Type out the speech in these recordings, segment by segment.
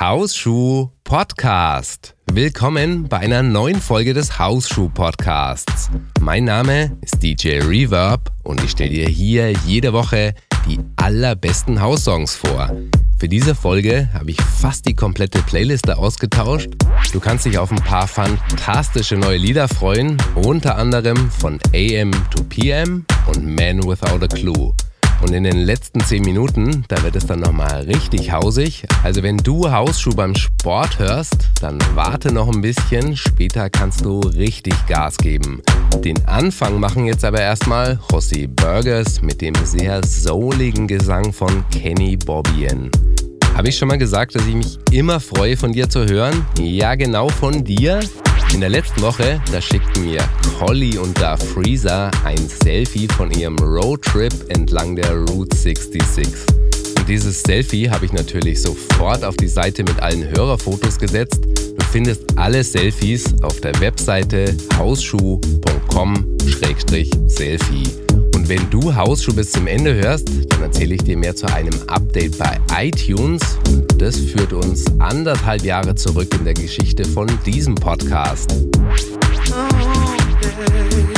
Hausschuh Podcast. Willkommen bei einer neuen Folge des Hausschuh Podcasts. Mein Name ist DJ Reverb und ich stelle dir hier jede Woche die allerbesten Haussongs vor. Für diese Folge habe ich fast die komplette Playliste ausgetauscht. Du kannst dich auf ein paar fantastische neue Lieder freuen, unter anderem von AM to PM und Man Without a Clue. Und in den letzten 10 Minuten, da wird es dann nochmal richtig hausig. Also wenn du Hausschuh beim Sport hörst, dann warte noch ein bisschen. Später kannst du richtig Gas geben. Den Anfang machen jetzt aber erstmal José Burgers mit dem sehr souligen Gesang von Kenny Bobbien. Habe ich schon mal gesagt, dass ich mich immer freue, von dir zu hören? Ja, genau von dir. In der letzten Woche, da schickten mir Holly und da Freezer ein Selfie von ihrem Roadtrip entlang der Route 66. Und dieses Selfie habe ich natürlich sofort auf die Seite mit allen Hörerfotos gesetzt. Du findest alle Selfies auf der Webseite hausschuh.com-selfie. Und wenn du Hausschuh bis zum Ende hörst, dann erzähle ich dir mehr zu einem Update bei iTunes. Und das führt uns anderthalb Jahre zurück in der Geschichte von diesem Podcast. Oh, yeah.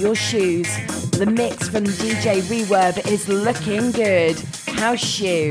Your shoes. The mix from DJ Reverb is looking good. House shoe.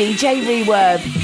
DJ Reverb.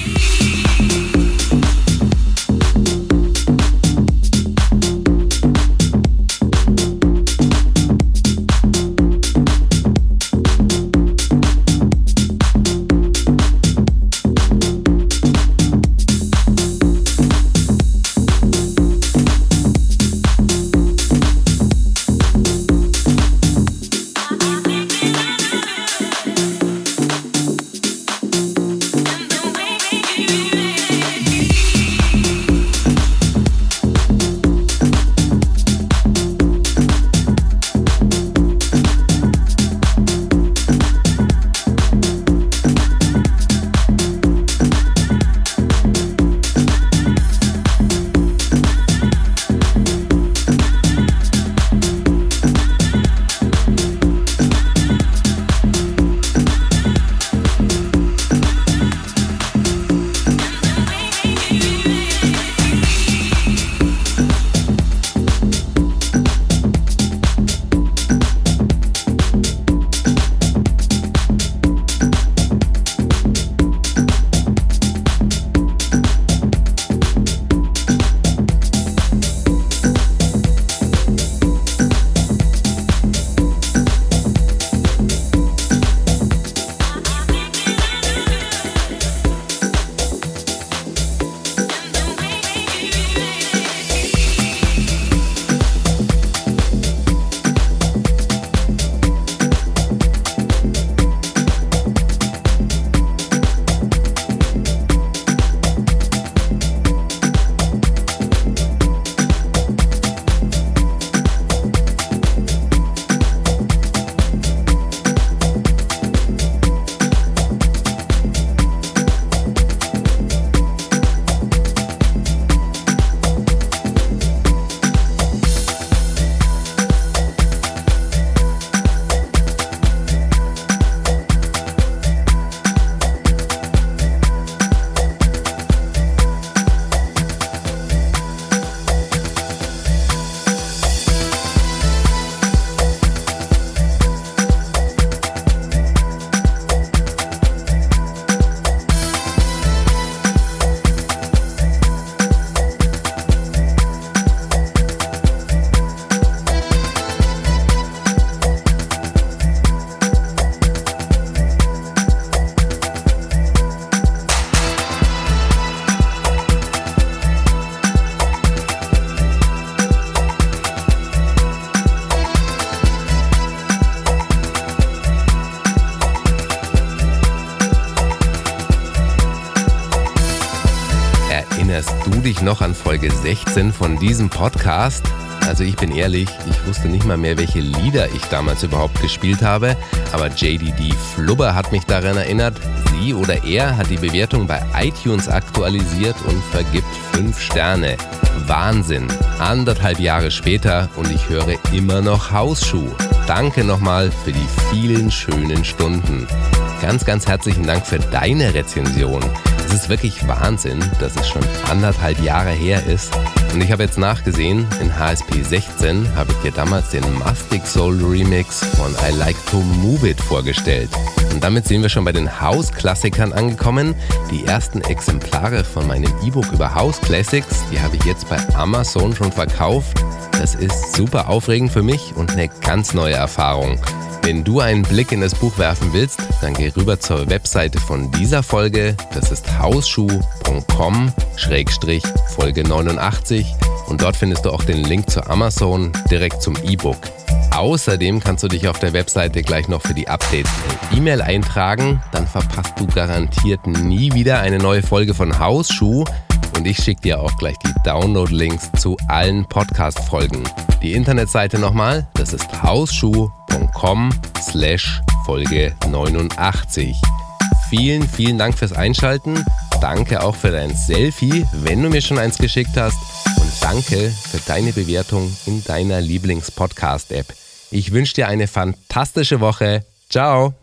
Dich noch an Folge 16 von diesem Podcast? Also ich bin ehrlich, ich wusste nicht mal mehr, welche Lieder ich damals überhaupt gespielt habe, aber JDD Flubber hat mich daran erinnert, sie oder er hat die Bewertung bei iTunes aktualisiert und vergibt 5 Sterne. Wahnsinn. Anderthalb Jahre später und ich höre immer noch Hausschuh. Danke nochmal für die vielen schönen Stunden. Ganz, ganz herzlichen Dank für deine Rezension. Es ist wirklich Wahnsinn, dass es schon anderthalb Jahre her ist. Und ich habe jetzt nachgesehen, in HSP 16 habe ich dir damals den Mastic Soul Remix von I Like to Move It vorgestellt. Und damit sind wir schon bei den House-Klassikern angekommen. Die ersten Exemplare von meinem E-Book über House Classics, die habe ich jetzt bei Amazon schon verkauft. Das ist super aufregend für mich und eine ganz neue Erfahrung. Wenn du einen Blick in das Buch werfen willst, dann geh rüber zur Webseite von dieser Folge. Das ist hausschuh.com-folge 89 und dort findest du auch den Link zu Amazon direkt zum E-Book. Außerdem kannst du dich auf der Webseite gleich noch für die Updates per E-Mail eintragen. Dann verpasst du garantiert nie wieder eine neue Folge von Hausschuh. Und ich schicke dir auch gleich die Download-Links zu allen Podcast-Folgen. Die Internetseite nochmal, das ist hausschuh.com slash Folge 89. Vielen, vielen Dank fürs Einschalten. Danke auch für dein Selfie, wenn du mir schon eins geschickt hast. Und danke für deine Bewertung in deiner Lieblings-Podcast-App. Ich wünsche dir eine fantastische Woche. Ciao.